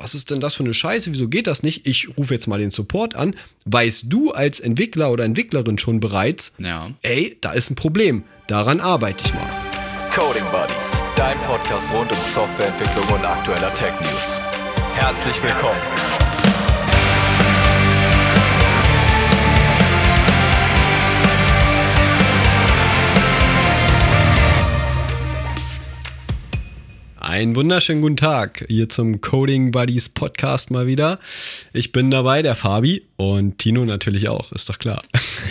was ist denn das für eine Scheiße, wieso geht das nicht? Ich rufe jetzt mal den Support an. Weißt du als Entwickler oder Entwicklerin schon bereits, Ja. ey, da ist ein Problem, daran arbeite ich mal. Coding Buddies, dein Podcast rund um Softwareentwicklung und aktueller Tech News. Herzlich willkommen. Einen wunderschönen guten Tag hier zum Coding Buddies Podcast mal wieder. Ich bin dabei, der Fabi und Tino natürlich auch, ist doch klar.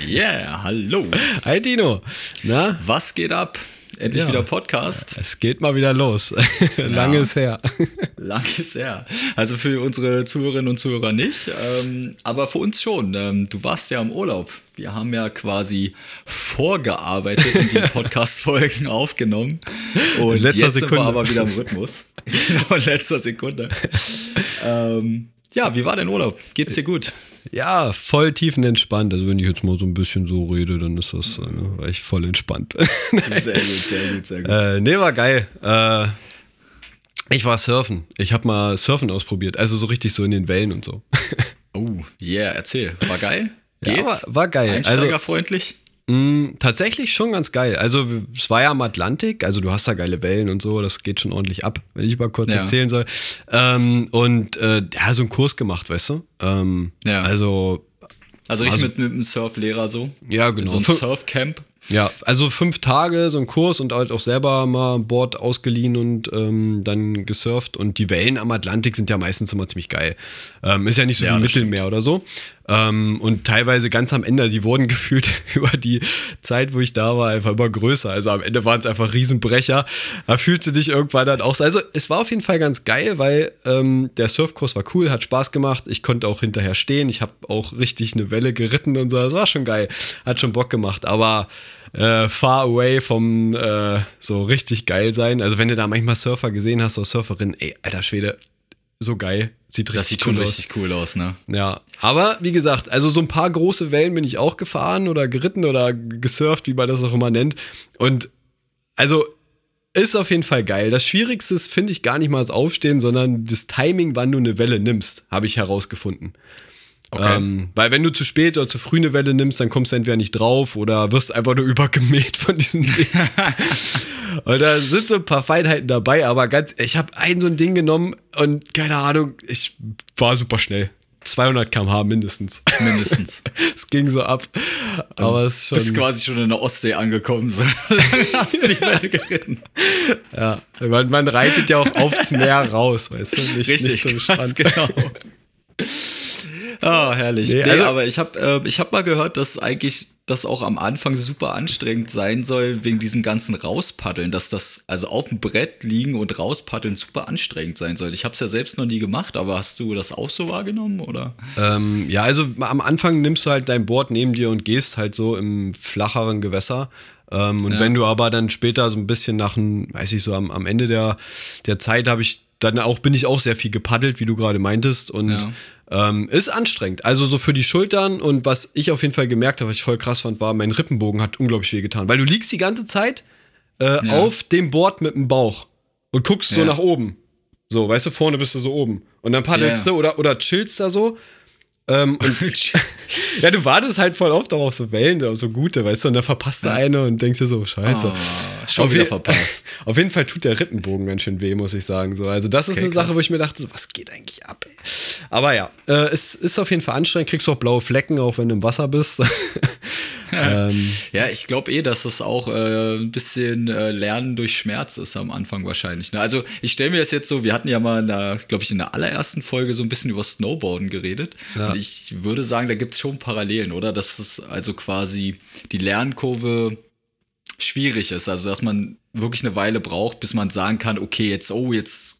Yeah, hallo. Hi Tino, na, Was geht ab? Endlich Ja. wieder Podcast. es geht mal wieder los. Lange ist her. Lang ist her. Also für unsere Zuhörerinnen und Zuhörer nicht, ähm, aber für uns schon. Ähm, du warst ja im Urlaub. Wir haben ja quasi vorgearbeitet und die Podcast-Folgen aufgenommen. Und In letzter jetzt sind Sekunde. wir aber wieder im Rhythmus. genau, in letzter Sekunde. ähm, ja, wie war dein Urlaub? Geht's dir gut? Ja, voll tiefenentspannt. Also wenn ich jetzt mal so ein bisschen so rede, dann ist das, äh, ne, war ich voll entspannt. Sehr gut, sehr gut, sehr gut. äh, nee, war geil. Äh, ich war surfen. Ich habe mal Surfen ausprobiert. Also so richtig so in den Wellen und so. Oh, yeah, erzähl. War geil? Ja, Geht's? war- war geil. Also- Einsteigerfreundlich? Mm, tatsächlich schon ganz geil. Also es war ja am Atlantik, also du hast da geile Wellen und so, das geht schon ordentlich ab, wenn ich mal kurz Ja. erzählen soll. Ähm, und äh, ja, so einen Kurs gemacht, weißt du? Ähm, Ja. Also Also nicht Also- mit, mit einem Surflehrer so? Ja, genau. So ein Surfcamp? Ja, also fünf Tage so ein Kurs und halt auch selber mal ein Board ausgeliehen und ähm, dann gesurft. Und die Wellen am Atlantik sind ja meistens immer ziemlich geil. Ähm, ist ja nicht so Ja, wie Mittelmeer oder so. Ähm, und teilweise ganz am Ende, die wurden gefühlt über die Zeit, wo ich da war, einfach immer größer. Also am Ende waren es einfach Riesenbrecher. Da fühlt sie dich irgendwann dann auch so. Also es war auf jeden Fall ganz geil, weil ähm, der Surfkurs war cool, hat Spaß gemacht. Ich konnte auch hinterher stehen. Ich habe auch richtig eine Welle geritten und so. Das war schon geil. Hat schon Bock gemacht. Aber äh, far away vom äh, so richtig geil sein. Also wenn du da manchmal Surfer gesehen hast oder Surferin, ey, alter Schwede, so geil. Sieht richtig Das sieht schon cool aus. richtig cool aus, ne? Ja, aber wie gesagt, also so ein paar große Wellen bin ich auch gefahren oder geritten oder gesurft, wie man das auch immer nennt. Und also ist auf jeden Fall geil. Das Schwierigste ist, finde ich, gar nicht mal das Aufstehen, sondern das Timing, wann du eine Welle nimmst, habe ich herausgefunden. Okay. Ähm, weil wenn du zu spät oder zu früh eine Welle nimmst, dann kommst du entweder nicht drauf oder wirst einfach nur übergemäht von diesem Ding. und da sind so ein paar Feinheiten dabei, aber ganz, ich habe ein so ein Ding genommen und keine Ahnung, ich war super schnell. 200 km/h mindestens. Mindestens. es ging so ab. aber es ist Du bist schon. quasi schon in der Ostsee angekommen. So. Hast du die Welle geritten? Ja, man, man reitet ja auch aufs Meer raus, weißt du? Nicht, Richtig, nicht zum Strand. genau. Ah, herrlich. Nee, Nee, also- aber ich habe äh, ich hab mal gehört, dass eigentlich das auch am Anfang super anstrengend sein soll, wegen diesem ganzen Rauspaddeln, dass das, also auf dem Brett liegen und rauspaddeln super anstrengend sein soll. Ich habe es ja selbst noch nie gemacht, aber hast du das auch so wahrgenommen, oder? Ähm, ja, also am Anfang nimmst du halt dein Board neben dir und gehst halt so im flacheren Gewässer. Ähm, und Ja. wenn du aber dann später so ein bisschen nach, weiß ich so, am, am Ende der, der Zeit habe ich dann auch, bin ich auch sehr viel gepaddelt, wie du gerade meintest. Und Ja. ähm, ist anstrengend. Also so für die Schultern und was ich auf jeden Fall gemerkt habe, was ich voll krass fand, war, mein Rippenbogen hat unglaublich weh getan. Weil du liegst die ganze Zeit äh, Ja. auf dem Board mit dem Bauch und guckst so Ja. nach oben. So, weißt du, vorne bist du so oben. Und dann paddelst Ja. du oder, oder chillst da so. Ähm, und ja, du wartest halt voll oft auch auf so Wellen, auf so gute, weißt du, und dann verpasst du eine und denkst dir so, scheiße. Ah, schon Auf wieder verpasst. Auf jeden Fall tut der Rippenbogen ganz schön weh, muss ich sagen. So, also das ist Okay, eine Sache, krass. wo ich mir dachte, so, was geht eigentlich ab? Ey? Aber ja, äh, es ist auf jeden Fall anstrengend. Kriegst du auch blaue Flecken, auch wenn du im Wasser bist. ähm, Ja, ich glaube eh, dass das auch äh, ein bisschen äh, Lernen durch Schmerz ist am Anfang wahrscheinlich. Ne? Also ich stelle mir das jetzt so, wir hatten ja mal, glaube ich, in der allerersten Folge so ein bisschen über Snowboarden geredet. Ja. Und ich würde sagen, da gibt es schon Parallelen, oder? Dass es also quasi die Lernkurve schwierig ist. Also dass man wirklich eine Weile braucht, bis man sagen kann, okay, jetzt, oh, jetzt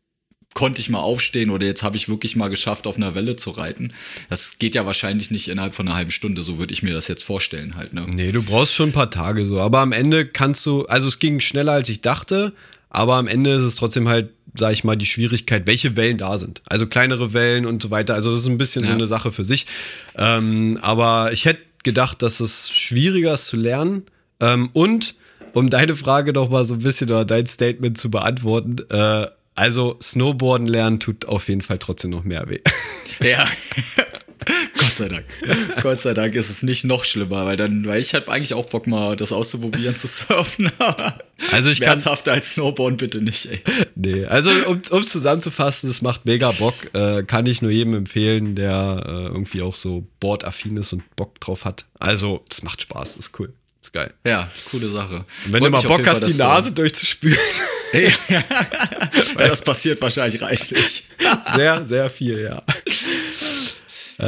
konnte ich mal aufstehen oder jetzt habe ich wirklich mal geschafft, auf einer Welle zu reiten. Das geht ja wahrscheinlich nicht innerhalb von einer halben Stunde, so würde ich mir das jetzt vorstellen halt. Ne? nee, du brauchst schon ein paar Tage so. Aber am Ende kannst du, also es ging schneller als ich dachte, aber am Ende ist es trotzdem halt, sag ich mal, die Schwierigkeit, welche Wellen da sind. Also kleinere Wellen und so weiter. Also das ist ein bisschen so Ja. eine Sache für sich. Ähm, aber ich hätte gedacht, dass es schwieriger ist zu lernen. Ähm, und um deine Frage doch mal so ein bisschen oder dein Statement zu beantworten, äh, Also Snowboarden lernen tut auf jeden Fall trotzdem noch mehr weh. Ja. Gott sei Dank. Gott sei Dank ist es nicht noch schlimmer, weil dann, weil ich habe eigentlich auch Bock mal das auszuprobieren zu surfen. Also ich kann- Schmerzhafter als Snowboarden bitte nicht, ey. Nee, also um es zusammenzufassen, es macht mega Bock. Äh, kann ich nur jedem empfehlen, der äh, irgendwie auch so boardaffin ist und Bock drauf hat. Also, es macht Spaß, ist cool. Ist geil. Ja, coole Sache. Und wenn Freut du mal Bock hast, die Nase durchzuspülen, Du, ja, weil das passiert wahrscheinlich reichlich. sehr, sehr viel, ja.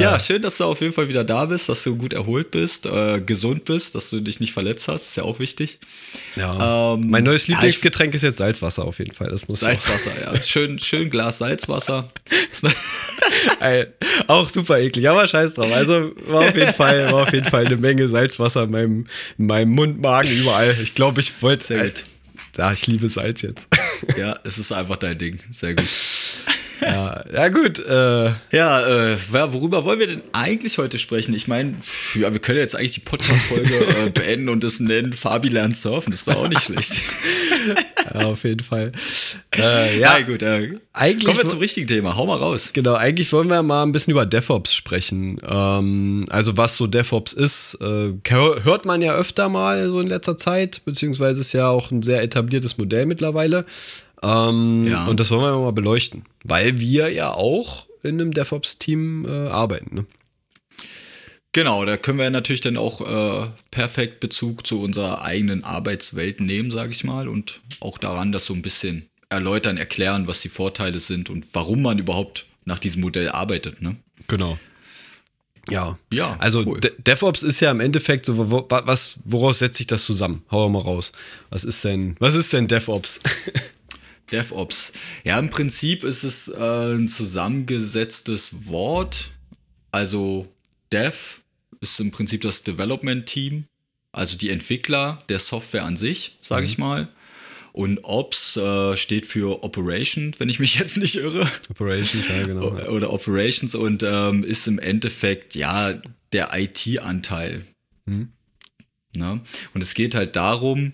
Ja, schön, dass du auf jeden Fall wieder da bist, dass du gut erholt bist, äh, gesund bist, dass du dich nicht verletzt hast, ist ja auch wichtig. ja. Ähm, mein neues ja, ich- Lieblingsgetrink ist jetzt Salzwasser auf jeden Fall. Das muss Salzwasser, ja. Schön, schön Glas Salzwasser. auch, Ey, auch super eklig, aber scheiß drauf. Also war auf jeden Fall, war auf jeden Fall eine Menge Salzwasser in meinem, in meinem Mund, Magen, überall. Ich glaube, ich wollte gut. Ja, ich liebe Salz jetzt. ja, es ist einfach dein Ding. Sehr gut. ja, ja, gut. Äh, Ja, äh, worüber wollen wir denn eigentlich heute sprechen? Ich meine, ja, wir können jetzt eigentlich die Podcast-Folge äh, beenden und es nennen Fabi lernt surfen. Das ist doch auch nicht schlecht. ja, auf jeden Fall. Äh, ja, Na gut, äh, Eigentlich kommen wir zum richtigen Thema. Hau mal raus. Genau, eigentlich wollen wir mal ein bisschen über DevOps sprechen. Ähm, also was so DevOps ist, äh, hör- hört man ja öfter mal so in letzter Zeit, beziehungsweise ist ja auch ein sehr etabliertes Modell mittlerweile. Ähm, Ja. Und das wollen wir mal beleuchten, weil wir ja auch in einem DevOps-Team äh, arbeiten. Ne? Genau, da können wir natürlich dann auch äh, perfekt Bezug zu unserer eigenen Arbeitswelt nehmen, sage ich mal, und auch daran das so ein bisschen erläutern, erklären, was die Vorteile sind und warum man überhaupt nach diesem Modell arbeitet. Ne? Genau. Ja. Ja, Also cool. De DevOps ist ja im Endeffekt so, wo, wa- was, woraus setzt sich das zusammen? Hau mal raus. Was ist denn, was ist denn DevOps? DevOps. Ja, im Prinzip ist es äh, ein zusammengesetztes Wort. Also Dev ist im Prinzip das Development Team, also die Entwickler der Software an sich, sage ich mal. Und Ops äh, steht für Operation, wenn ich mich jetzt nicht irre. Operations, ja, genau. O- Oder Operations und ähm, ist im Endeffekt ja der IT-Anteil. Mhm. Ne? Und es geht halt darum,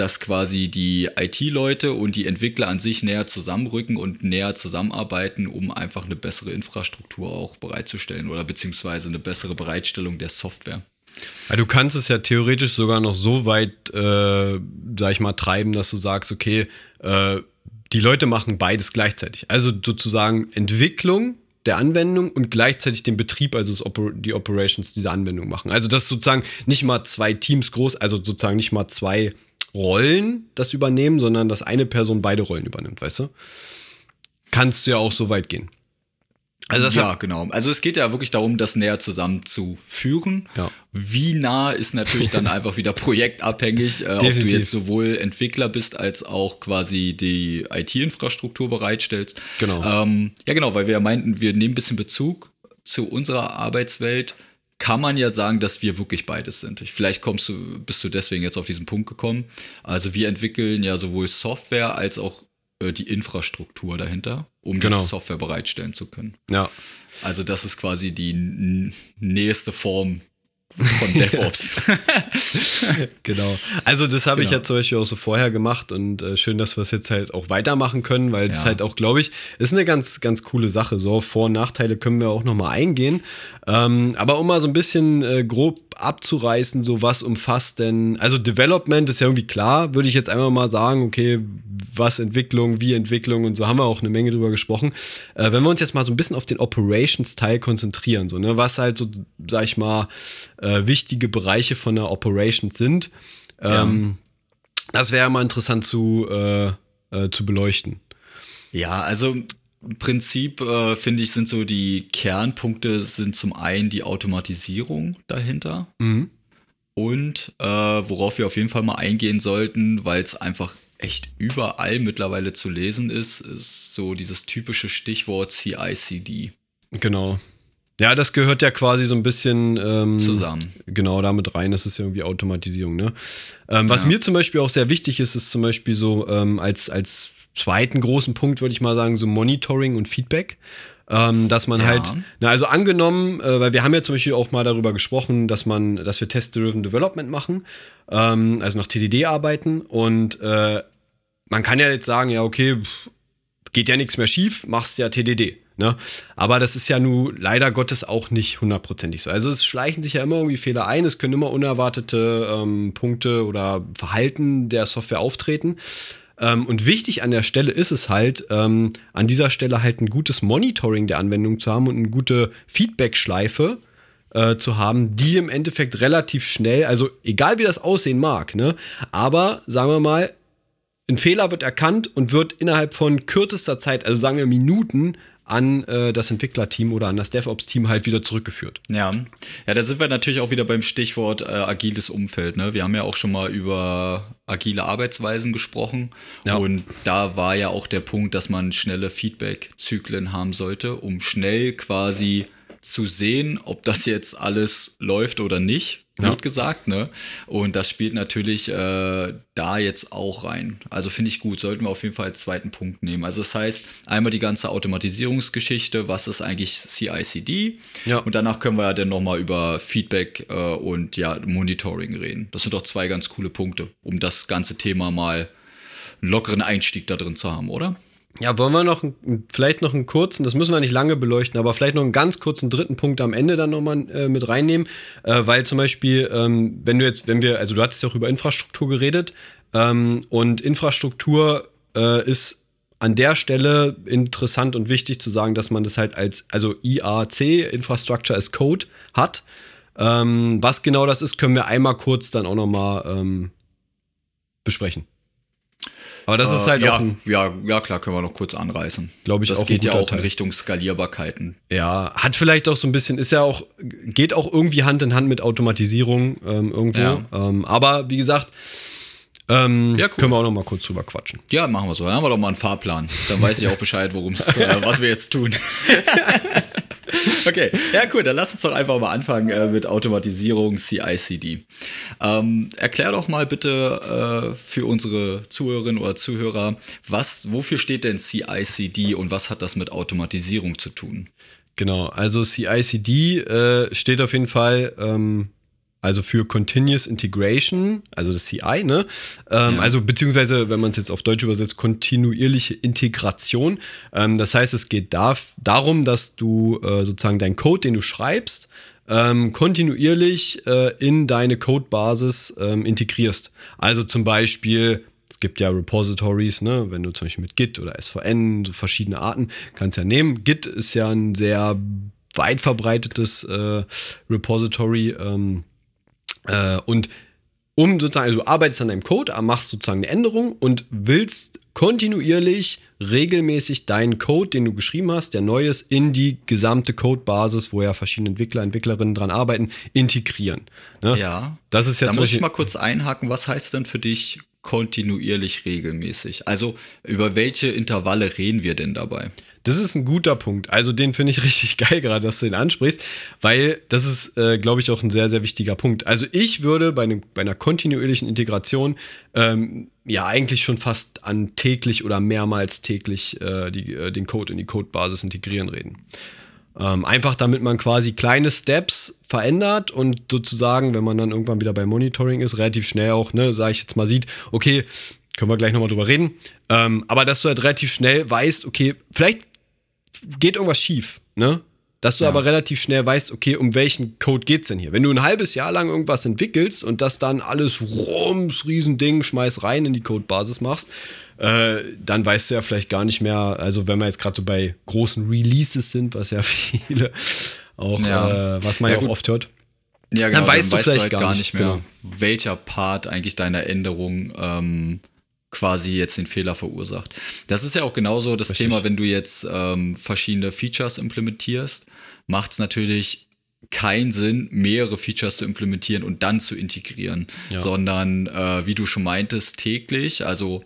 dass quasi die IT-Leute und die Entwickler an sich näher zusammenrücken und näher zusammenarbeiten, um einfach eine bessere Infrastruktur auch bereitzustellen oder beziehungsweise eine bessere Bereitstellung der Software. Du kannst es ja theoretisch sogar noch so weit, äh, sag ich mal, treiben, dass du sagst, okay, äh, die Leute machen beides gleichzeitig. Also sozusagen Entwicklung der Anwendung und gleichzeitig den Betrieb, also Oper die Operations dieser Anwendung machen. Also dass sozusagen nicht mal zwei Teams groß, also sozusagen nicht mal zwei Rollen das übernehmen, sondern dass eine Person beide Rollen übernimmt, weißt du? Kannst du ja auch so weit gehen. Also das ja, genau. Also es geht ja wirklich darum, das näher zusammenzuführen. Ja. Wie nah ist natürlich dann einfach wieder projektabhängig, äh, ob du jetzt sowohl Entwickler bist als auch quasi die IT-Infrastruktur bereitstellst. Genau. Ähm, ja, genau, weil wir ja meinten, wir nehmen ein bisschen Bezug zu unserer Arbeitswelt. Kann man ja sagen, dass wir wirklich beides sind. Ich- Vielleicht kommst du, bist du deswegen jetzt auf diesen Punkt gekommen. Also wir entwickeln ja sowohl Software als auch äh, die Infrastruktur dahinter, um Genau. diese Software bereitstellen zu können. ja. Also das ist quasi die nächste Form von DevOps. Genau. Also das habe ich Genau. ja zum Beispiel auch so vorher gemacht und äh, schön, dass wir es jetzt halt auch weitermachen können, weil es Ja. halt auch, glaube ich, ist eine ganz, ganz coole Sache. So Vor- und Nachteile können wir auch nochmal eingehen. Ähm, aber um mal so ein bisschen äh, grob abzureißen, so was umfasst denn, also Development ist ja irgendwie klar, würde ich jetzt einmal mal sagen, okay, was Entwicklung, wie Entwicklung und so haben wir auch eine Menge drüber gesprochen. Äh, wenn wir uns jetzt mal so ein bisschen auf den Operations-Teil konzentrieren, so, ne, was halt so, sag ich mal, äh, wichtige Bereiche von der Operations sind, ähm, das wäre mal interessant zu, äh, äh, zu beleuchten. ja, also Prinzip äh, finde ich, sind so die Kernpunkte sind zum einen die Automatisierung dahinter Mhm. und äh, worauf wir auf jeden Fall mal eingehen sollten, weil es einfach echt überall mittlerweile zu lesen ist, ist so dieses typische Stichwort CI/CD Genau. Ja, das gehört ja quasi so ein bisschen ähm, zusammen. Genau, damit rein. Das ist ja irgendwie Automatisierung, ne? Ähm, was Ja. mir zum Beispiel auch sehr wichtig ist, ist zum Beispiel so ähm, als, als zweiten großen Punkt, würde ich mal sagen, so Monitoring und Feedback. Ähm, dass man Ja. halt, na, also angenommen, äh, weil wir haben ja zum Beispiel auch mal darüber gesprochen, dass man, dass wir Test-Driven Development machen, ähm, also nach TDD arbeiten und äh, man kann ja jetzt sagen, ja, okay, pff, geht ja nichts mehr schief, machst ja TDD. Ne? Aber das ist ja nun leider Gottes auch nicht hundertprozentig so. Also es schleichen sich ja immer irgendwie Fehler ein, es können immer unerwartete ähm, Punkte oder Verhalten der Software auftreten. Ähm, und wichtig an der Stelle ist es halt, ähm, an dieser Stelle halt ein gutes Monitoring der Anwendung zu haben und eine gute Feedback-Schleife äh, zu haben, die im Endeffekt relativ schnell, also egal wie das aussehen mag, ne, aber sagen wir mal, ein Fehler wird erkannt und wird innerhalb von kürzester Zeit, also sagen wir Minuten, an äh, das Entwicklerteam oder an das DevOps-Team halt wieder zurückgeführt. Ja. ja, da sind wir natürlich auch wieder beim Stichwort äh, agiles Umfeld. Ne? Wir haben ja auch schon mal über agile Arbeitsweisen gesprochen ja. und da war ja auch der Punkt, dass man schnelle Feedback-Zyklen haben sollte, um schnell quasi zu sehen, ob das jetzt alles läuft oder nicht ja. gesagt, ne? Und das spielt natürlich äh, da jetzt auch rein. Also finde ich gut, sollten wir auf jeden Fall als zweiten Punkt nehmen. Also das heißt, einmal die ganze Automatisierungsgeschichte, was ist eigentlich CI/CD? Ja. Und danach können wir ja dann nochmal über Feedback äh, und ja, Monitoring reden. Das sind doch zwei ganz coole Punkte, um das ganze Thema mal einen lockeren Einstieg da drin zu haben, oder? Ja, wollen wir noch vielleicht noch einen kurzen, das müssen wir nicht lange beleuchten, aber vielleicht noch einen ganz kurzen dritten Punkt am Ende dann nochmal äh, mit reinnehmen, äh, weil zum Beispiel, ähm, wenn du jetzt, wenn wir, also du hattest ja auch über Infrastruktur geredet ähm, und Infrastruktur äh, ist an der Stelle interessant und wichtig zu sagen, dass man das halt als, also IAC, Infrastructure as Code, hat. Ähm, was genau das ist, können wir einmal kurz dann auch nochmal ähm, besprechen. Aber das äh, ist halt ja, auch ein, ja, ja, klar, können wir noch kurz anreißen. Glaube ich das auch. Geht ja auch Teil. in Richtung Skalierbarkeiten. Ja, hat vielleicht auch so ein bisschen, ist ja auch, geht auch irgendwie Hand in Hand mit Automatisierung ähm, irgendwo. Ja. Ähm, aber wie gesagt, ähm, ja, cool. können wir auch noch mal kurz drüber quatschen. Ja, machen wir so. Dann haben wir doch mal einen Fahrplan. Dann weiß ich auch Bescheid, worum es, äh, was wir jetzt tun. okay, ja cool, dann lass uns doch einfach mal anfangen äh, mit Automatisierung CI/CD. Ähm, erklär doch mal bitte äh, für unsere Zuhörerinnen oder Zuhörer, was, wofür steht denn CI/CD und was hat das mit Automatisierung zu tun? Genau, also CI/CD äh, steht auf jeden Fall ähm, also für Continuous Integration, also das CI, ne? Ähm, ja. Also beziehungsweise, wenn man es jetzt auf Deutsch übersetzt, kontinuierliche Integration. Ähm, das heißt, es geht da, darum, dass du äh, sozusagen deinen Code, den du schreibst, ähm, kontinuierlich äh, in deine Codebasis ähm, integrierst. Also zum Beispiel, es gibt ja Repositories, ne? wenn du zum Beispiel mit Git oder SVN, so verschiedene Arten, kannst ja nehmen. Git ist ja ein sehr weit verbreitetes äh, Repository. Ähm, äh, und um sozusagen, also du arbeitest an deinem Code, machst sozusagen eine Änderung und willst kontinuierlich, regelmäßig deinen Code, den du geschrieben hast, der neu ist, in die gesamte Codebasis, wo ja verschiedene Entwickler, Entwicklerinnen dran arbeiten, integrieren. Ne? Ja. Das ist jetzt. Da muss ich mal kurz einhaken. Was heißt denn für dich kontinuierlich regelmäßig? Also über welche Intervalle reden wir denn dabei? Das ist ein guter Punkt. Also den finde ich richtig geil gerade, dass du den ansprichst, weil das ist, äh, glaube ich, auch ein sehr, sehr wichtiger Punkt. Also ich würde bei, ne, bei einer kontinuierlichen Integration ähm, ja eigentlich schon fast an täglich oder mehrmals täglich äh, die, äh, den Code in die Codebasis integrieren reden. Ähm, einfach damit man quasi kleine Steps verändert und sozusagen, wenn man dann irgendwann wieder beim Monitoring ist, relativ schnell auch, ne, sage ich jetzt mal, sieht, okay, können wir gleich nochmal drüber reden. Ähm, aber dass du halt relativ schnell weißt, okay, vielleicht geht irgendwas schief, ne? Dass du ja. aber relativ schnell weißt, okay, um welchen Code geht's denn hier? Wenn du ein halbes Jahr lang irgendwas entwickelst und das dann alles rums, Riesending, schmeiß rein in die Codebasis machst, äh, dann weißt du ja vielleicht gar nicht mehr, also wenn wir jetzt gerade so bei großen Releases sind, was ja viele auch, ja. Äh, was man ja, ja auch oft hört. Ja, genau, dann weißt dann du vielleicht du halt gar, nicht mehr, genau. welcher Part eigentlich deiner Änderung ähm, quasi jetzt den Fehler verursacht. Das ist ja auch genauso das Richtig. Thema, wenn du jetzt ähm, verschiedene Features implementierst, macht es natürlich keinen Sinn, mehrere Features zu implementieren und dann zu integrieren, ja. sondern äh, wie du schon meintest, täglich, also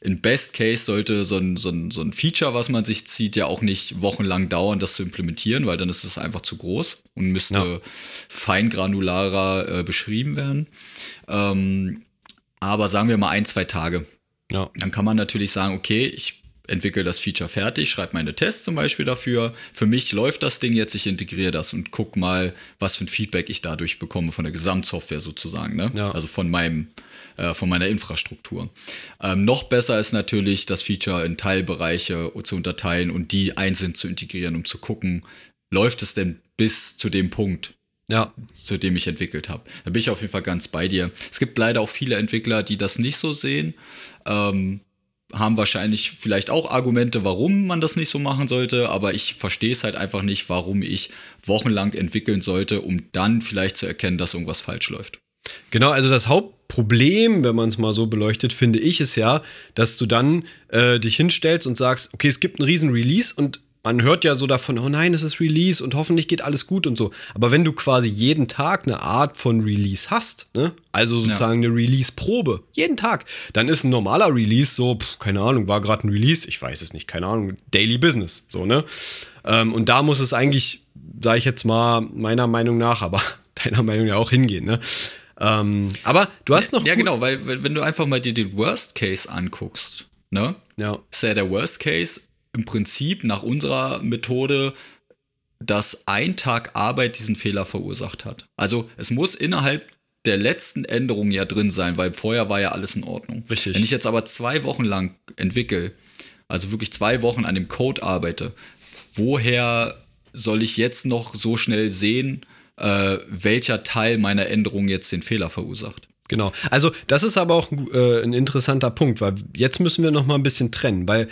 in Best Case sollte so ein, so, ein, so ein Feature, was man sich zieht, ja auch nicht wochenlang dauern, das zu implementieren, weil dann ist es einfach zu groß und müsste ja. feingranularer äh, beschrieben werden. Ähm, aber sagen wir mal ein, zwei Tage. Ja. Dann kann man natürlich sagen, okay, ich entwickle das Feature fertig, schreibe meine Tests zum Beispiel dafür. Für mich läuft das Ding jetzt, ich integriere das und guck mal, was für ein Feedback ich dadurch bekomme von der Gesamtsoftware sozusagen, ne? Ja. Also von meinem, äh, von meiner Infrastruktur. Ähm, noch besser ist natürlich, das Feature in Teilbereiche zu unterteilen und die einzeln zu integrieren, um zu gucken, läuft es denn bis zu dem Punkt, Ja, zu dem ich entwickelt habe. Da bin ich auf jeden Fall ganz bei dir. Es gibt leider auch viele Entwickler, die das nicht so sehen. Ähm, haben wahrscheinlich vielleicht auch Argumente, warum man das nicht so machen sollte, aber ich verstehe es halt einfach nicht, warum ich wochenlang entwickeln sollte, um dann vielleicht zu erkennen, dass irgendwas falsch läuft. Genau, also das Hauptproblem, wenn man es mal so beleuchtet, finde ich, ist ja, dass du dann äh, dich hinstellst und sagst, okay, es gibt einen riesen Release und man hört ja so davon, oh nein, es ist Release und hoffentlich geht alles gut und so. Aber wenn du quasi jeden Tag eine Art von Release hast, ne? also sozusagen eine Release-Probe, jeden Tag, dann ist ein normaler Release so, pf, keine Ahnung, war gerade ein Release, ich weiß es nicht, keine Ahnung, Daily Business, so, ne? Ähm, und da muss es eigentlich, sage ich jetzt mal, meiner Meinung nach, aber deiner Meinung nach auch hingehen, ne? Ähm, aber du hast noch. Ja, gut- genau, weil wenn wenn du einfach mal dir den Worst Case anguckst, ne? Ja, ist ja der Worst Case im Prinzip nach unserer Methode, dass ein Tag Arbeit diesen Fehler verursacht hat. Also es muss innerhalb der letzten Änderung ja drin sein, weil vorher war ja alles in Ordnung. Richtig. Wenn ich jetzt aber zwei Wochen lang entwickle, also wirklich zwei Wochen an dem Code arbeite, woher soll ich jetzt noch so schnell sehen, äh, welcher Teil meiner Änderung jetzt den Fehler verursacht? genau. Also, das ist aber auch äh, ein interessanter Punkt, weil jetzt müssen wir noch mal ein bisschen trennen, weil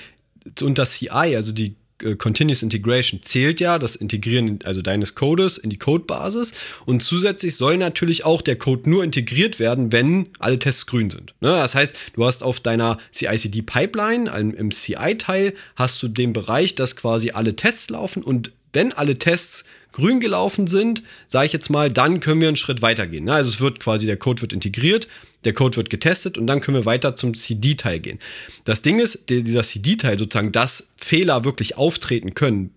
unter CI, also die äh, Continuous Integration, zählt ja das Integrieren also deines Codes in die Codebasis und zusätzlich soll natürlich auch der Code nur integriert werden, wenn alle Tests grün sind. Ne? Das heißt, du hast auf deiner CI/CD-Pipeline, im, im CI-Teil, hast du den Bereich, dass quasi alle Tests laufen und wenn alle Tests grün gelaufen sind, sage ich jetzt mal, dann können wir einen Schritt weitergehen. Ne? Also es wird quasi, der Code wird integriert, der Code wird getestet und dann können wir weiter zum CD-Teil gehen. Das Ding ist, dieser CD-Teil sozusagen, dass Fehler wirklich auftreten können,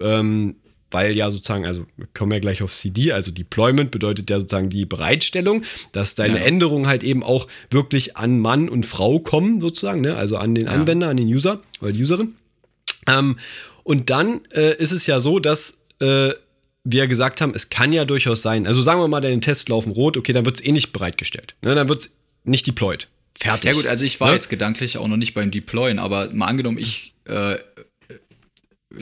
ähm, weil ja sozusagen, also wir kommen ja gleich auf CD, also Deployment bedeutet ja sozusagen die Bereitstellung, dass deine Ja. Änderungen halt eben auch wirklich an Mann und Frau kommen, sozusagen, ne? also an den Ja. Anwender, an den User oder die Userin. Ähm, und dann äh, ist es ja so, dass äh, wir gesagt haben, es kann ja durchaus sein, also sagen wir mal, deine Tests laufen rot, okay, dann wird es eh nicht bereitgestellt. Ne? Dann wird es nicht deployed. Fertig. Ja gut, also ich war Ne? jetzt gedanklich auch noch nicht beim Deployen, aber mal angenommen, ich äh,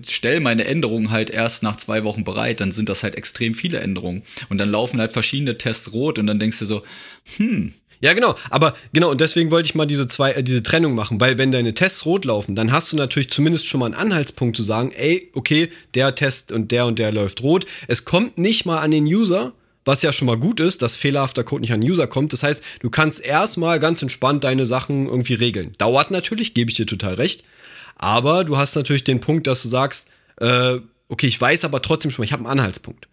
stelle meine Änderungen halt erst nach zwei Wochen bereit, dann sind das halt extrem viele Änderungen. Und dann laufen halt verschiedene Tests rot und dann denkst du so, Ja, genau. Aber genau, und deswegen wollte ich mal diese zwei, äh, diese Trennung machen, weil wenn deine Tests rot laufen, dann hast du natürlich zumindest schon mal einen Anhaltspunkt zu sagen, ey, okay, der Test und der und der läuft rot. Es kommt nicht mal an den User, was ja schon mal gut ist, dass fehlerhafter Code nicht an den User kommt. Das heißt, du kannst erstmal ganz entspannt deine Sachen irgendwie regeln. Dauert natürlich, gebe ich dir total recht. Aber du hast natürlich den Punkt, dass du sagst, äh, okay, ich weiß aber trotzdem schon, ich habe einen Anhaltspunkt.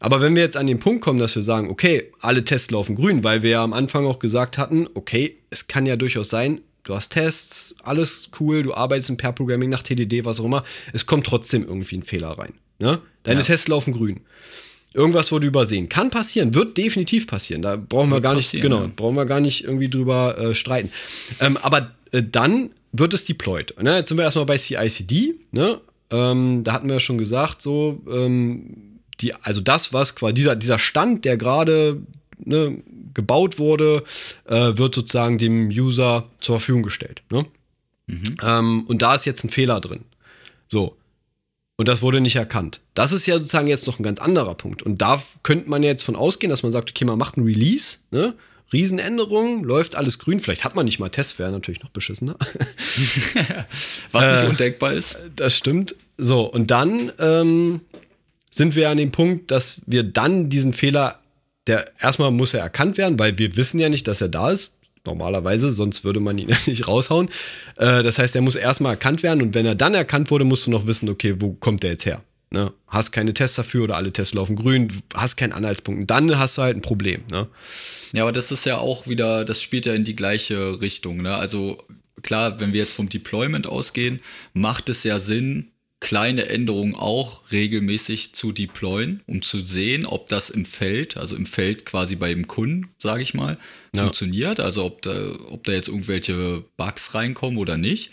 Aber wenn wir jetzt an den Punkt kommen, dass wir sagen, okay, alle Tests laufen grün, weil wir ja am Anfang auch gesagt hatten, okay, es kann ja durchaus sein, du hast Tests, alles cool, du arbeitest im Pair-Programming nach TDD, was auch immer, es kommt trotzdem irgendwie ein Fehler rein. Ne? Deine Ja. Tests laufen grün. Irgendwas wurde übersehen. Kann passieren, wird definitiv passieren. Da brauchen wir Wird gar nicht, genau, ja. brauchen wir gar nicht irgendwie drüber äh, streiten. Ähm, aber äh, dann wird es deployed. Ne? Jetzt sind wir erstmal bei CICD. Ne? Ähm, da hatten wir ja schon gesagt, so, ähm, die, also das, was quasi dieser, dieser Stand, der gerade ne, gebaut wurde, äh, wird sozusagen dem User zur Verfügung gestellt. Ne? Ähm, und da ist jetzt ein Fehler drin. So. Und das wurde nicht erkannt. Das ist ja sozusagen jetzt noch ein ganz anderer Punkt. Und da könnte man jetzt von ausgehen, dass man sagt, okay, man macht ein Release, ne? Riesenänderung, läuft alles grün. Vielleicht hat man nicht mal Tests, wäre natürlich noch beschissener. was Äh, nicht undenkbar ist. Das stimmt. So, und dann ähm, sind wir an dem Punkt, dass wir dann diesen Fehler, der erstmal muss er erkannt werden, weil wir wissen ja nicht, dass er da ist. Normalerweise, sonst würde man ihn ja nicht raushauen. Äh, das heißt, er muss erstmal erkannt werden und wenn er dann erkannt wurde, musst du noch wissen, okay, wo kommt der jetzt her? Ne? Hast keine Tests dafür oder alle Tests laufen grün, hast keinen Anhaltspunkt. Und dann hast du halt ein Problem. Ne? Ja, aber das ist ja auch wieder, das spielt ja in die gleiche Richtung. Ne? Also klar, wenn wir jetzt vom Deployment ausgehen, macht es ja Sinn, kleine Änderungen auch regelmäßig zu deployen, um zu sehen, ob das im Feld, also im Feld quasi beim Kunden, sage ich mal, Ja. funktioniert. Also ob da, ob da jetzt irgendwelche Bugs reinkommen oder nicht.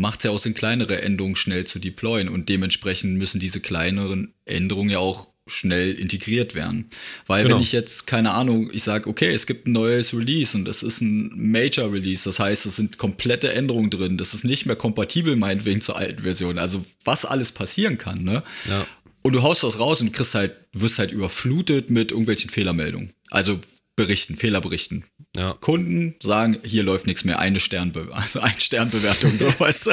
Macht es ja auch Sinn, kleinere Änderungen schnell zu deployen und dementsprechend müssen diese kleineren Änderungen ja auch schnell integriert werden. Weil Genau. wenn ich jetzt, keine Ahnung, ich sage, okay, es gibt ein neues Release und es ist ein Major Release, das heißt, es sind komplette Änderungen drin, das ist nicht mehr kompatibel meinetwegen zur alten Version. Also was alles passieren kann, ne? Ja. Und du haust das raus und kriegst halt, wirst halt überflutet mit irgendwelchen Fehlermeldungen. Also Berichten, Fehlerberichten. Ja. Kunden sagen, hier läuft nichts mehr, eine Sternbe also eine Sternbewertung, so weißt du.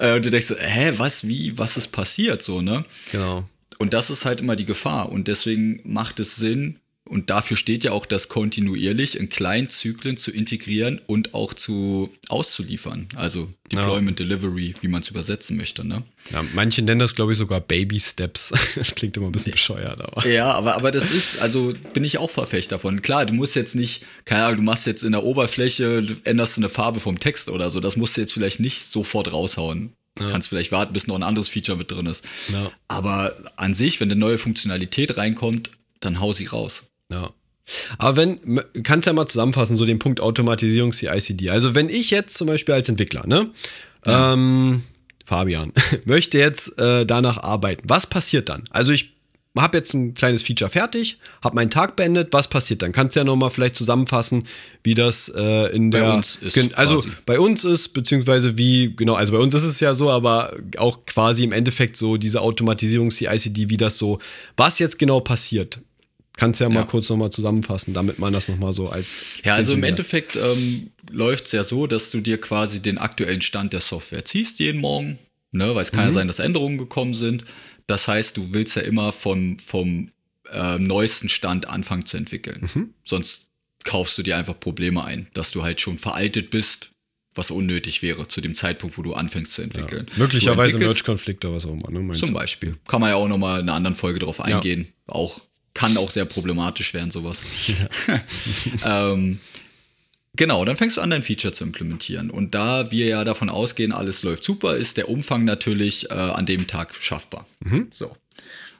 Äh, Und du denkst, hä, was, wie, was ist passiert, so, ne? Genau. Und das ist halt immer die Gefahr. Und deswegen macht es Sinn, und dafür steht ja auch das kontinuierlich in kleinen Zyklen zu integrieren und auch zu auszuliefern. Also Ja. Deployment Delivery, wie man es übersetzen möchte, ne? Ja, manche nennen das, glaube ich, sogar Baby Steps. Das klingt immer ein bisschen bescheuert, aber. Ja, aber, aber das ist, also bin ich auch Verfechter davon. Klar, du musst jetzt nicht, keine Ahnung, du machst jetzt in der Oberfläche, du änderst eine Farbe vom Text oder so. Das musst du jetzt vielleicht nicht sofort raushauen. Kannst vielleicht warten, bis noch ein anderes Feature mit drin ist. Ja. Aber an sich, wenn eine neue Funktionalität reinkommt, dann hau sie raus. Ja. Aber wenn, kannst ja mal zusammenfassen, so den Punkt Automatisierung CICD. Also wenn ich jetzt zum Beispiel als Entwickler, ne, ähm, Fabian, möchte jetzt äh, danach arbeiten, was passiert dann? Also ich habe jetzt ein kleines Feature fertig, habe meinen Tag beendet, was passiert dann? Kannst ja noch mal vielleicht zusammenfassen, wie das äh, in Bei der uns ist also quasi. bei uns ist beziehungsweise wie genau, also bei uns ist es ja so, aber auch quasi im Endeffekt so diese Automatisierung CICD, wie das so, was jetzt genau passiert. Kannst ja mal Ja. kurz noch mal zusammenfassen, damit man das noch mal so als Ja, also im Endeffekt ähm, läuft es ja so, dass du dir quasi den aktuellen Stand der Software ziehst jeden Morgen. Ne, weil es kann ja sein, dass Änderungen gekommen sind. Das heißt, du willst ja immer vom, vom äh, neuesten Stand anfangen zu entwickeln. Sonst kaufst du dir einfach Probleme ein, dass du halt schon veraltet bist, was unnötig wäre zu dem Zeitpunkt, wo du anfängst zu entwickeln. möglicherweise Du entwickelst- Merge-Konflikte, was auch immer. Ne, Zum? Beispiel. Kann man ja auch nochmal in einer anderen Folge drauf eingehen. Auch, kann auch sehr problematisch werden, sowas. ähm, genau, dann fängst du an, dein Feature zu implementieren. Und da wir ja davon ausgehen, alles läuft super, ist der Umfang natürlich äh, an dem Tag schaffbar. So.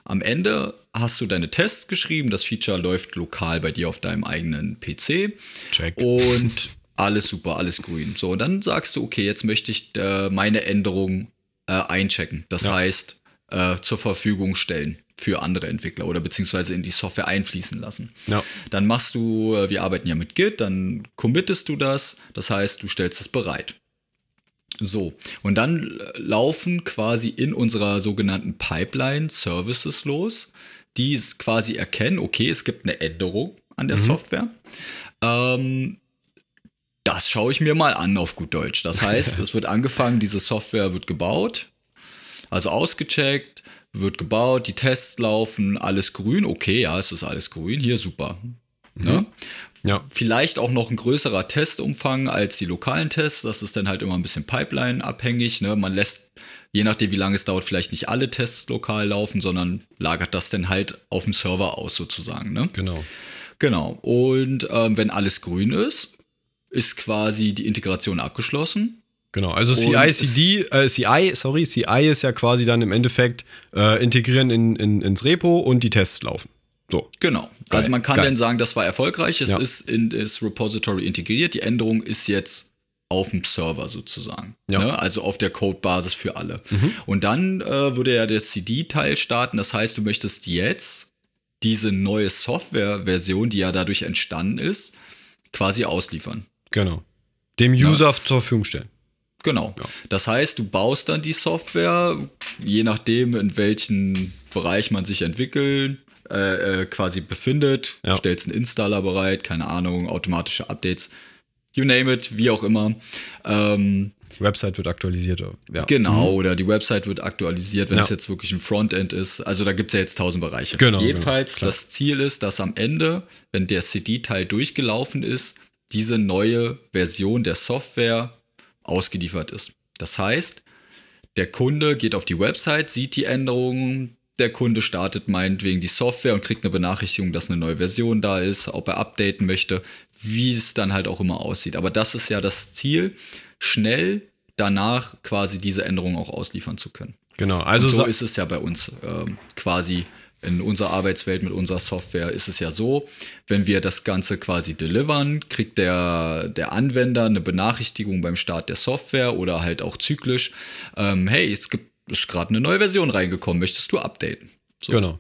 Am Ende hast du deine Tests geschrieben, das Feature läuft lokal bei dir auf deinem eigenen PC. Check. Und alles super, alles grün. So, und dann sagst du, okay, jetzt möchte ich äh, meine Änderung äh, einchecken. Das Ja. heißt, äh, zur Verfügung stellen für andere Entwickler oder beziehungsweise in die Software einfließen lassen. Ja. Dann machst du, äh, wir arbeiten ja mit Git, dann committest du das, das heißt, du stellst es bereit. So, und dann äh, laufen quasi in unserer sogenannten Pipeline Services los, die es quasi erkennen, okay, es gibt eine Änderung an der Software. Ähm, das schaue ich mir mal an auf gut Deutsch. Das heißt, es wird angefangen, diese Software wird gebaut, also ausgecheckt, wird gebaut, die Tests laufen, alles grün. Okay, ja, es ist alles grün. Hier, super. Ne? Ja. Vielleicht auch noch ein größerer Testumfang als die lokalen Tests. Das ist dann halt immer ein bisschen Pipeline-abhängig. Ne? Man lässt, je nachdem, wie lange es dauert, vielleicht nicht alle Tests lokal laufen, sondern lagert das dann halt auf dem Server aus, sozusagen. Ne? Genau. Genau. Und ähm, wenn alles grün ist, ist quasi die Integration abgeschlossen. Genau, also CI/CD, äh, CI, sorry, CI ist ja quasi dann im Endeffekt äh, integrieren in, in, ins Repo und die Tests laufen. So. Genau. Also man kann geil. dann sagen, das war erfolgreich, es Ja. ist in das Repository integriert, die Änderung ist jetzt auf dem Server sozusagen. Ja. Mhm. Ne? Also auf der Codebasis für alle. Und dann äh, würde ja der CD-Teil starten. Das heißt, du möchtest jetzt diese neue Software-Version, die ja dadurch entstanden ist, quasi ausliefern. Genau. Dem User zur Verfügung stellen. Genau. Das heißt, du baust dann die Software, je nachdem, in welchem Bereich man sich entwickelt, äh, äh, quasi befindet, Ja. stellst einen Installer bereit, keine Ahnung, automatische Updates, you name it, wie auch immer. Ähm, Website wird aktualisiert. Ja. Genau, oder die Website wird aktualisiert, wenn Ja. es jetzt wirklich ein Frontend ist. Also da gibt es ja jetzt tausend Bereiche. Genau, Jedenfalls, genau, das Ziel ist, dass am Ende, wenn der CD-Teil durchgelaufen ist, diese neue Version der Software ausgeliefert ist. Das heißt, der Kunde geht auf die Website, sieht die Änderungen, der Kunde startet meinetwegen die Software und kriegt eine Benachrichtigung, dass eine neue Version da ist, ob er updaten möchte, wie es dann halt auch immer aussieht. Aber das ist ja das Ziel, schnell danach quasi diese Änderungen auch ausliefern zu können. Genau. Also Und so ist es ja bei uns ähm, quasi in unserer Arbeitswelt mit unserer Software ist es ja so, wenn wir das Ganze quasi delivern, kriegt der, der Anwender eine Benachrichtigung beim Start der Software oder halt auch zyklisch, ähm, hey, es gibt ist gerade eine neue Version reingekommen, möchtest du updaten? So. Genau.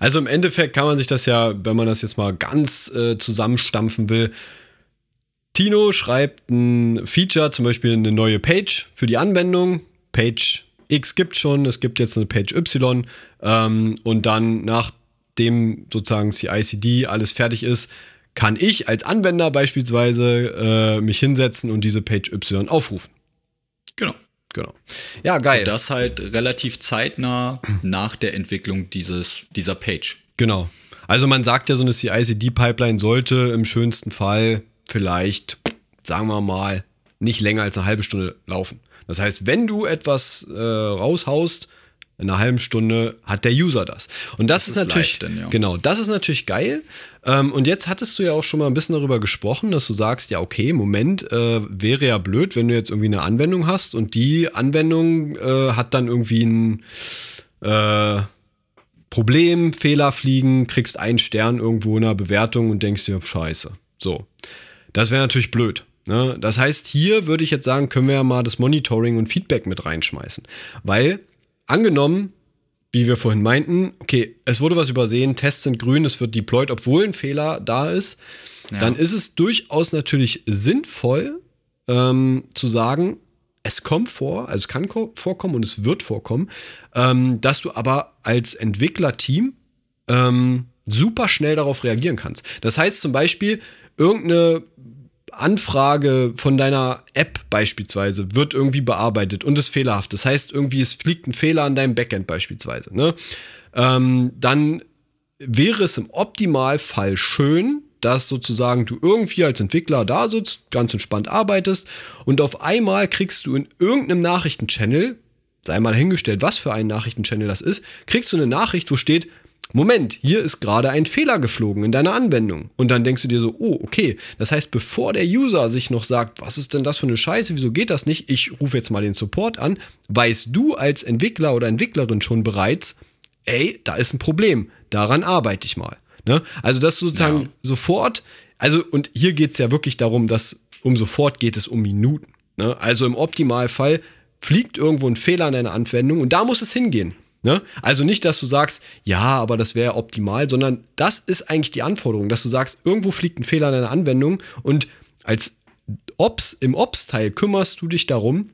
Also im Endeffekt kann man sich das ja, wenn man das jetzt mal ganz äh, zusammenstampfen will, Tino schreibt ein Feature, zum Beispiel eine neue Page für die Anwendung. Page X gibt schon, es gibt jetzt eine Page Y. Ähm, und dann, nachdem sozusagen CICD alles fertig ist, kann ich als Anwender beispielsweise äh, mich hinsetzen und diese Page Y aufrufen. Genau. Genau. Ja, geil. Und das halt relativ zeitnah nach der Entwicklung dieses, dieser Page. Genau. Also man sagt ja, so eine CICD-Pipeline sollte im schönsten Fall vielleicht, sagen wir mal, nicht länger als eine halbe Stunde laufen. Das heißt, wenn du etwas äh, raushaust, in einer halben Stunde hat der User das. Und das, das ist, ist, natürlich, denn, ja. genau, das ist natürlich geil. Ähm, und jetzt hattest du ja auch schon mal ein bisschen darüber gesprochen, dass du sagst, ja, okay, Moment, äh, wäre ja blöd, wenn du jetzt irgendwie eine Anwendung hast und die Anwendung äh, hat dann irgendwie ein äh, Problem, Fehler fliegen, kriegst einen Stern irgendwo in einer Bewertung und denkst dir, scheiße. So. Das wäre natürlich blöd. Ne? Das heißt, hier würde ich jetzt sagen, können wir ja mal das Monitoring und Feedback mit reinschmeißen. Weil, angenommen, wie wir vorhin meinten, okay, es wurde was übersehen, Tests sind grün, es wird deployed, obwohl ein Fehler da ist, ja. dann ist es durchaus natürlich sinnvoll ähm, zu sagen, es kommt vor, also es kann vorkommen und es wird vorkommen, ähm, dass du aber als Entwicklerteam ähm, super schnell darauf reagieren kannst. Das heißt zum Beispiel, irgendeine Anfrage von deiner App beispielsweise wird irgendwie bearbeitet und ist fehlerhaft. Das heißt, irgendwie es fliegt ein Fehler an deinem Backend beispielsweise. Ne? Ähm, dann wäre es im Optimalfall schön, dass sozusagen du irgendwie als Entwickler da sitzt, ganz entspannt arbeitest und auf einmal kriegst du in irgendeinem Nachrichtenchannel, sei mal hingestellt, was für ein Nachrichtenchannel das ist, kriegst du eine Nachricht, wo steht, Moment, hier ist gerade ein Fehler geflogen in deiner Anwendung. Und dann denkst du dir so, oh, okay. Das heißt, bevor der User sich noch sagt, was ist denn das für eine Scheiße, wieso geht das nicht, ich rufe jetzt mal den Support an, weißt du als Entwickler oder Entwicklerin schon bereits, ey, da ist ein Problem, daran arbeite ich mal. Ne? Also das sozusagen ja. sofort, also und hier geht es ja wirklich darum, dass um sofort geht es um Minuten. Ne? Also im Optimalfall fliegt irgendwo ein Fehler in deiner Anwendung und da muss es hingehen. Ne? Also nicht, dass du sagst, ja, aber das wäre optimal, sondern das ist eigentlich die Anforderung, dass du sagst, irgendwo fliegt ein Fehler in deiner Anwendung und als Ops, im Ops-Teil kümmerst du dich darum,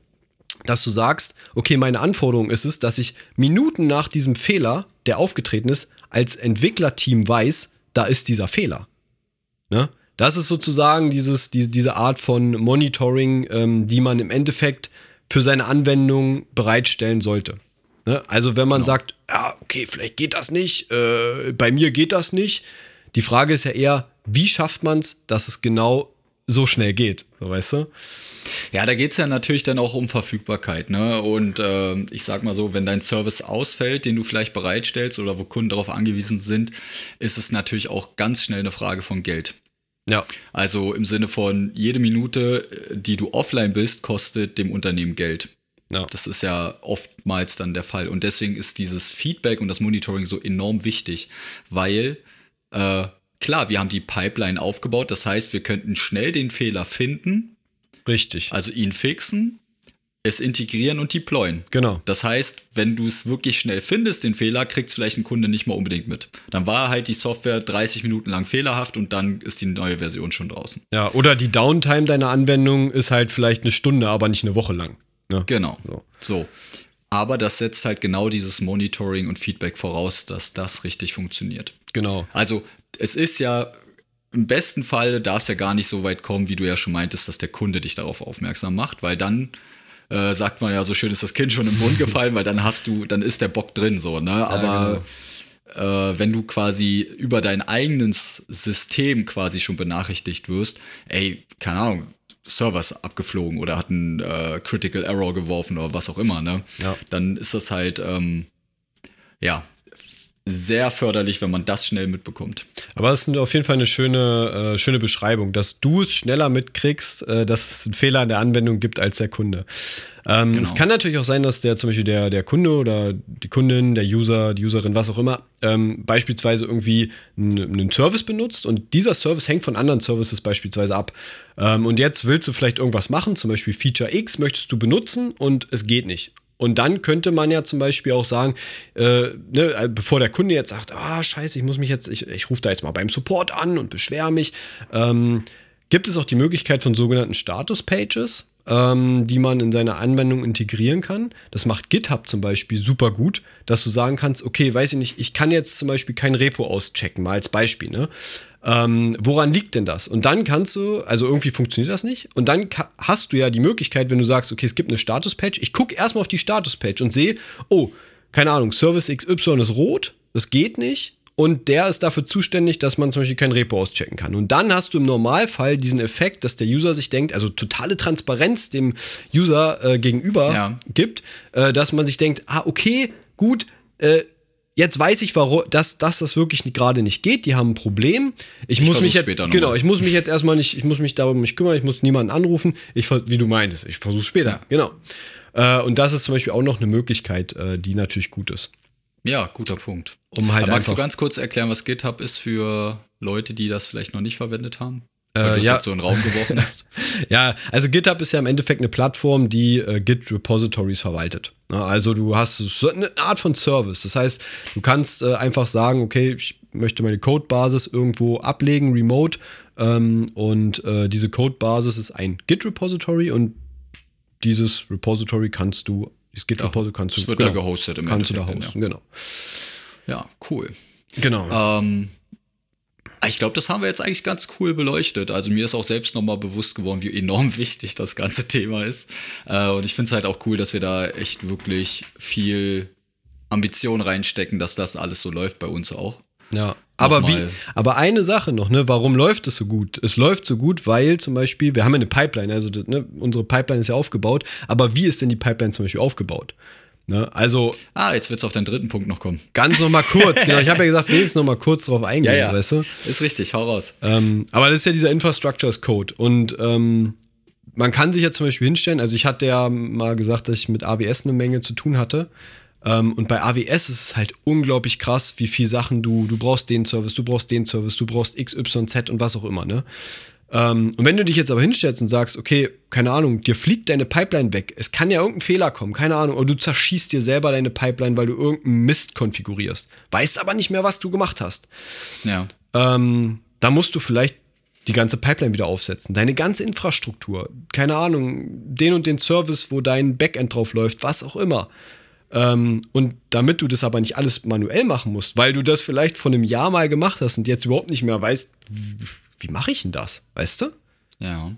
dass du sagst, okay, meine Anforderung ist es, dass ich Minuten nach diesem Fehler, der aufgetreten ist, als Entwicklerteam weiß, da ist dieser Fehler. Ne? Das ist sozusagen dieses, die, diese Art von Monitoring, ähm, die man im Endeffekt für seine Anwendung bereitstellen sollte. Ne? Also wenn man genau. sagt, ja, okay, vielleicht geht das nicht, äh, bei mir geht das nicht. Die Frage ist ja eher, wie schafft man es, dass es genau so schnell geht, so, weißt du? Ja, da geht es ja natürlich dann auch um Verfügbarkeit. Ne? Und äh, ich sag mal so, wenn dein Service ausfällt, den du vielleicht bereitstellst oder wo Kunden darauf angewiesen sind, ist es natürlich auch ganz schnell eine Frage von Geld. Ja. Also im Sinne von, jede Minute, äh, die du offline bist, kostet dem Unternehmen Geld. Ja. Das ist ja oftmals dann der Fall. Und deswegen ist dieses Feedback und das Monitoring so enorm wichtig, weil äh, klar, wir haben die Pipeline aufgebaut. Das heißt, wir könnten schnell den Fehler finden. Richtig. Also ihn fixen, es integrieren und deployen. Genau. Das heißt, wenn du es wirklich schnell findest, den Fehler, kriegt es vielleicht ein Kunde nicht mal unbedingt mit. Dann war halt die Software 30 Minuten lang fehlerhaft und dann ist die neue Version schon draußen. Ja, oder die Downtime deiner Anwendung ist halt vielleicht eine Stunde, aber nicht eine Woche lang. Ne? Genau. So. so. Aber das setzt halt genau dieses Monitoring und Feedback voraus, dass das richtig funktioniert. Genau. Also es ist ja im besten Fall darf es ja gar nicht so weit kommen, wie du ja schon meintest, dass der Kunde dich darauf aufmerksam macht, weil dann äh, sagt man ja, so schön ist das Kind schon im Mund gefallen, weil dann hast du, dann ist der Bock drin so, ne? Aber ja, genau. äh, wenn du quasi über dein eigenes System quasi schon benachrichtigt wirst, ey, keine Ahnung, Servers abgeflogen oder hat einen äh, Critical Error geworfen oder was auch immer, ne? Ja. Dann ist das halt, ähm, ja, sehr förderlich, wenn man das schnell mitbekommt. Aber es ist auf jeden Fall eine schöne, äh, schöne Beschreibung, dass du es schneller mitkriegst, äh, dass es einen Fehler in der Anwendung gibt als der Kunde. Ähm, genau. Es kann natürlich auch sein, dass der zum Beispiel der, der Kunde oder die Kundin, der User, die Userin, was auch immer, ähm, beispielsweise irgendwie einen Service benutzt und dieser Service hängt von anderen Services beispielsweise ab. Ähm, und jetzt willst du vielleicht irgendwas machen, zum Beispiel Feature X möchtest du benutzen und es geht nicht. Und dann könnte man ja zum Beispiel auch sagen, äh, ne, bevor der Kunde jetzt sagt, ah, scheiße, ich muss mich jetzt, ich, ich rufe da jetzt mal beim Support an und beschwere mich, ähm, gibt es auch die Möglichkeit von sogenannten Status-Pages, ähm, die man in seine Anwendung integrieren kann. Das macht GitHub zum Beispiel super gut, dass du sagen kannst, okay, weiß ich nicht, ich kann jetzt zum Beispiel kein Repo auschecken, mal als Beispiel, ne? Ähm, woran liegt denn das? Und dann kannst du, also irgendwie funktioniert das nicht. Und dann hast du ja die Möglichkeit, wenn du sagst, okay, es gibt eine Status-Page, ich gucke erstmal auf die Status-Page und sehe, oh, keine Ahnung, Service XY ist rot, das geht nicht. Und der ist dafür zuständig, dass man zum Beispiel kein Repo auschecken kann. Und dann hast du im Normalfall diesen Effekt, dass der User sich denkt, also totale Transparenz dem User äh, gegenüber ja. gibt, äh, dass man sich denkt, ah, okay, gut, äh, jetzt weiß ich, warum, dass, dass das wirklich gerade nicht geht. Die haben ein Problem. Ich, ich muss mich jetzt, genau, ich muss mich jetzt erstmal nicht, ich muss mich darum nicht kümmern, ich muss niemanden anrufen. Ich, wie du meintest, ich versuche später. Ja. Genau. Äh, und das ist zum Beispiel auch noch eine Möglichkeit, äh, die natürlich gut ist. Ja, guter Punkt. Um halt magst du ganz kurz erklären, was GitHub ist für Leute, die das vielleicht noch nicht verwendet haben? Weil äh, ja. so in den Raum geworfen hast. ja, also GitHub ist ja im Endeffekt eine Plattform, die äh, Git-Repositories verwaltet. Also du hast so eine Art von Service. Das heißt, du kannst äh, einfach sagen, okay, ich möchte meine Codebasis irgendwo ablegen, remote. Ähm, und äh, diese Codebasis ist ein Git-Repository und dieses Repository kannst du, dieses Git-Repository kannst du. Es wird genau, da gehostet im Kannst du da hosten, ja. genau. Ja, cool. Genau. Ähm, ich glaube, das haben wir jetzt eigentlich ganz cool beleuchtet. Also mir ist auch selbst nochmal bewusst geworden, wie enorm wichtig das ganze Thema ist. Äh, und ich finde es halt auch cool, dass wir da echt wirklich viel Ambition reinstecken, dass das alles so läuft bei uns auch. Ja. Aber wie, aber eine Sache noch, ne, warum läuft es so gut? Es läuft so gut, weil zum Beispiel, wir haben ja eine Pipeline, also ne, unsere Pipeline ist ja aufgebaut, aber wie ist denn die Pipeline zum Beispiel aufgebaut? Ne? Also. Ah, jetzt wird es auf deinen dritten Punkt noch kommen. Ganz noch mal kurz, genau. Ich habe ja gesagt, wenigstens noch mal kurz drauf eingehen, ja, ja. weißt du? Ist richtig, hau raus. Ähm, aber das ist ja dieser Infrastructure as Code. Und ähm, man kann sich ja zum Beispiel hinstellen, also ich hatte ja mal gesagt, dass ich mit AWS eine Menge zu tun hatte. Ähm, und bei AWS ist es halt unglaublich krass, wie viel Sachen du, du brauchst den Service, du brauchst den Service, du brauchst XYZ und was auch immer, ne? Ähm, und wenn du dich jetzt aber hinstellst und sagst, okay, keine Ahnung, dir fliegt deine Pipeline weg, es kann ja irgendein Fehler kommen, keine Ahnung, oder du zerschießt dir selber deine Pipeline, weil du irgendeinen Mist konfigurierst, weißt aber nicht mehr, was du gemacht hast. Ja. Ähm, da musst du vielleicht die ganze Pipeline wieder aufsetzen, deine ganze Infrastruktur, keine Ahnung, den und den Service, wo dein Backend drauf läuft, was auch immer. Ähm, und damit du das aber nicht alles manuell machen musst, weil du das vielleicht vor einem Jahr mal gemacht hast und jetzt überhaupt nicht mehr weißt, wie mache ich denn das? Weißt du? Ja.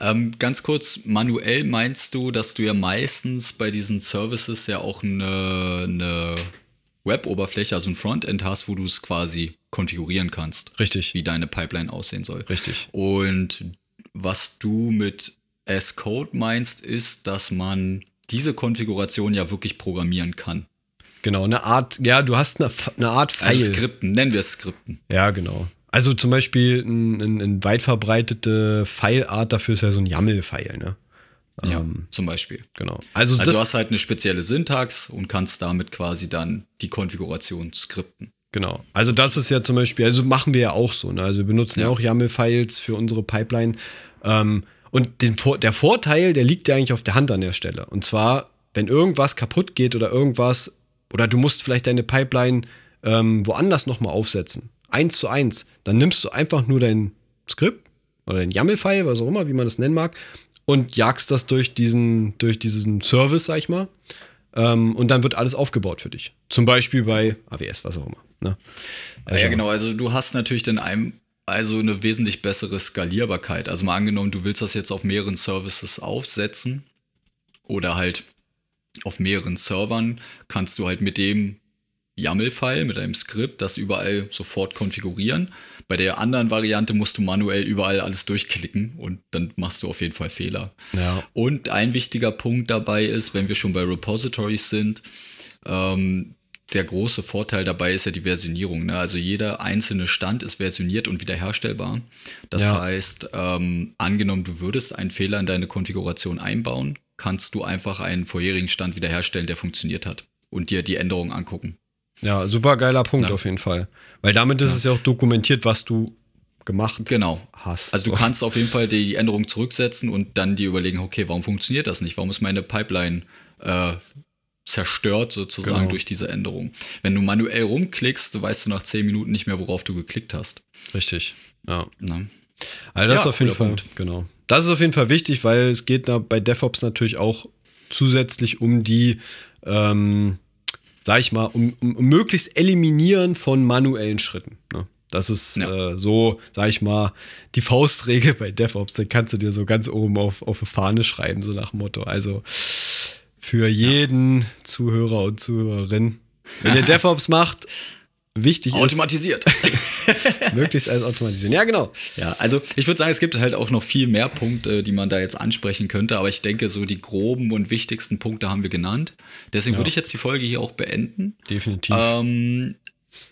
Ähm, ganz kurz, manuell meinst du, dass du ja meistens bei diesen Services ja auch eine, eine Web-Oberfläche, also ein Frontend hast, wo du es quasi konfigurieren kannst. Richtig. Wie deine Pipeline aussehen soll. Richtig. Und was du mit S-Code meinst, ist, dass man diese Konfiguration ja wirklich programmieren kann. Genau, eine Art, ja, du hast eine, eine Art File. Also Skripten, nennen wir es Skripten. Ja, genau. Also zum Beispiel ein, ein, ein weit verbreitete Fileart dafür ist ja so ein YAML-File, ne? Ja, ähm, zum Beispiel. Genau. Also, also du hast halt eine spezielle Syntax und kannst damit quasi dann die Konfiguration skripten. Genau. Also das ist ja zum Beispiel, also machen wir ja auch so. Ne? Also wir benutzen ja, ja auch YAML-Files für unsere Pipeline. Ähm, und den, der Vorteil, der liegt ja eigentlich auf der Hand an der Stelle. Und zwar, wenn irgendwas kaputt geht oder irgendwas, oder du musst vielleicht deine Pipeline ähm, woanders nochmal aufsetzen eins zu eins, dann nimmst du einfach nur dein Skript oder dein YAML-File, was auch immer, wie man das nennen mag, und jagst das durch diesen, durch diesen Service, sag ich mal. Ähm, und dann wird alles aufgebaut für dich. Zum Beispiel bei AWS, was auch immer. Ne? Also, ja, genau. Also du hast natürlich dann einem, also eine wesentlich bessere Skalierbarkeit. Also mal angenommen, du willst das jetzt auf mehreren Services aufsetzen oder halt auf mehreren Servern, kannst du halt mit dem YAML-File mit einem Skript, das überall sofort konfigurieren. Bei der anderen Variante musst du manuell überall alles durchklicken und dann machst du auf jeden Fall Fehler. Ja. Und ein wichtiger Punkt dabei ist, wenn wir schon bei Repositories sind, ähm, der große Vorteil dabei ist ja die Versionierung. Ne? Also jeder einzelne Stand ist versioniert und wiederherstellbar. Das Ja. heißt, ähm, angenommen, du würdest einen Fehler in deine Konfiguration einbauen, kannst du einfach einen vorherigen Stand wiederherstellen, der funktioniert hat und dir die Änderungen angucken. Ja, super geiler Punkt Ja. auf jeden Fall. Weil damit ist es ja auch dokumentiert, was du gemacht Genau. hast. Also du So. kannst auf jeden Fall die Änderung zurücksetzen und dann dir überlegen, okay, warum funktioniert das nicht? Warum ist meine Pipeline äh, zerstört sozusagen Genau. durch diese Änderung? Wenn du manuell rumklickst, weißt du nach 10 Minuten nicht mehr, worauf du geklickt hast. Richtig. Ja. Ne? Also das Ja, ist auf jeden Fall, Punkt. genau. Das ist auf jeden Fall wichtig, weil es geht da bei DevOps natürlich auch zusätzlich um die, ähm, sag ich mal, um, um, um möglichst Eliminieren von manuellen Schritten. Ne? Das ist Ja. äh, so, sag ich mal, die Faustregel bei DevOps. Den kannst du dir so ganz oben auf, auf eine Fahne schreiben, so nach dem Motto. Also für jeden Zuhörer und Zuhörerin, wenn ihr DevOps macht, wichtig ist, Automatisiert. möglichst alles automatisieren. Ja, genau. ja, also ich würde sagen, es gibt halt auch noch viel mehr Punkte, die man da jetzt ansprechen könnte, aber ich denke, so die groben und wichtigsten Punkte haben wir genannt. Deswegen Ja. würde ich jetzt die Folge hier auch beenden. Definitiv. Ähm,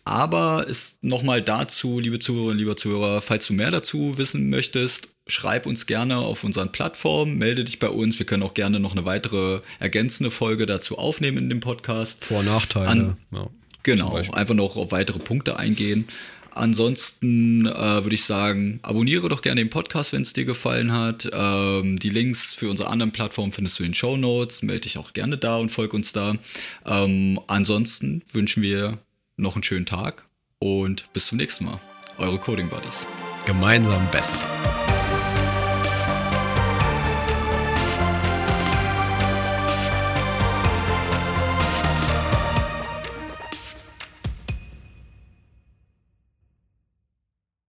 aber ist nochmal dazu, liebe Zuhörerinnen, lieber Zuhörer, falls du mehr dazu wissen möchtest, schreib uns gerne auf unseren Plattformen, melde dich bei uns. Wir können auch gerne noch eine weitere ergänzende Folge dazu aufnehmen in dem Podcast. Vor- und Nachteile. An- ja. Genau, einfach noch auf weitere Punkte eingehen. Ansonsten äh, würde ich sagen, abonniere doch gerne den Podcast, wenn es dir gefallen hat. Ähm, die Links für unsere anderen Plattformen findest du in den Show Notes. Melde dich auch gerne da und folg uns da. Ähm, ansonsten wünschen wir noch einen schönen Tag und bis zum nächsten Mal. Eure Coding Buddies. Gemeinsam besser.